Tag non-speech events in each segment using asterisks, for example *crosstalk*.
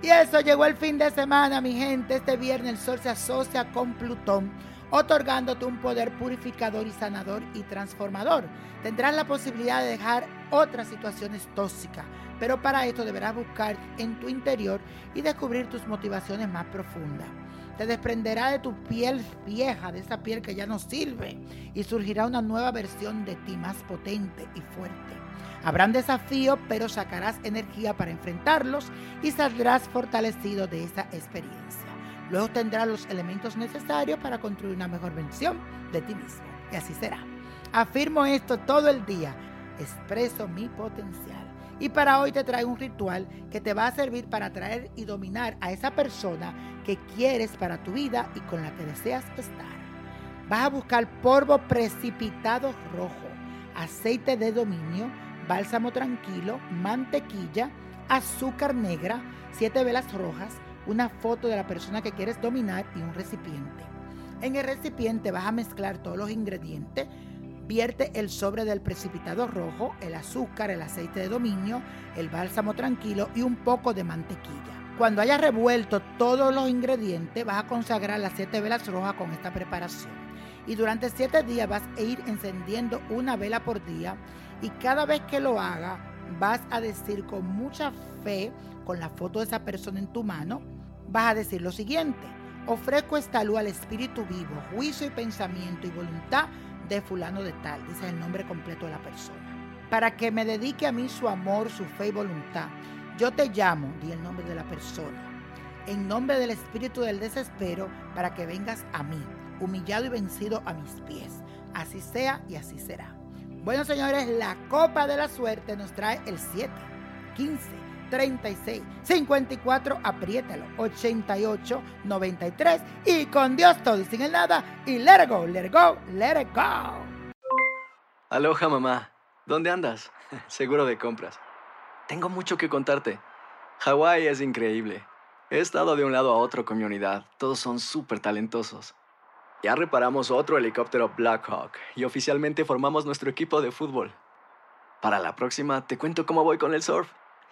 Y eso llegó el fin de semana, mi gente. Este viernes el Sol se asocia con Plutón, otorgándote un poder purificador y sanador y transformador. Tendrás la posibilidad de dejar otras situaciones tóxicas, pero para esto deberás buscar en tu interior y descubrir tus motivaciones más profundas. Te desprenderá de tu piel vieja, de esa piel que ya no sirve, y surgirá una nueva versión de ti más potente y fuerte. Habrán desafíos, pero sacarás energía para enfrentarlos y saldrás fortalecido de esa experiencia. Luego tendrás los elementos necesarios para construir una mejor versión de ti mismo. Y así será. Afirmo esto todo el día. Expreso mi potencial. Y para hoy te traigo un ritual que te va a servir para atraer y dominar a esa persona que quieres para tu vida y con la que deseas estar. Vas a buscar polvo precipitado rojo, aceite de dominio, bálsamo tranquilo, mantequilla, azúcar negra, siete velas rojas, una foto de la persona que quieres dominar y un recipiente. En el recipiente vas a mezclar todos los ingredientes. Vierte el sobre del precipitado rojo, el azúcar, el aceite de dominio, el bálsamo tranquilo y un poco de mantequilla. Cuando hayas revuelto todos los ingredientes, vas a consagrar las siete velas rojas con esta preparación. Y durante siete días vas a ir encendiendo una vela por día y cada vez que lo haga vas a decir con mucha fe, con la foto de esa persona en tu mano, vas a decir lo siguiente. Ofrezco esta luz al espíritu vivo, juicio y pensamiento y voluntad de fulano de tal, dice el nombre completo de la persona. Para que me dedique a mí su amor, su fe y voluntad. Yo te llamo, di el nombre de la persona. En nombre del espíritu del desespero, para que vengas a mí, humillado y vencido a mis pies. Así sea y así será. Bueno, señores, la copa de la suerte nos trae el 7, 15, 36, 54, apriétalo, 88, 93 y con Dios todo y sin el nada y let it go, let it go, let it go. Aloha mamá, ¿dónde andas? *laughs* Seguro de compras. Tengo mucho que contarte. Hawái es increíble. He estado de un lado a otro con mi unidad. Todos son súper talentosos. Ya reparamos otro helicóptero Blackhawk y oficialmente formamos nuestro equipo de fútbol. Para la próxima te cuento cómo voy con el surf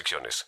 restricciones.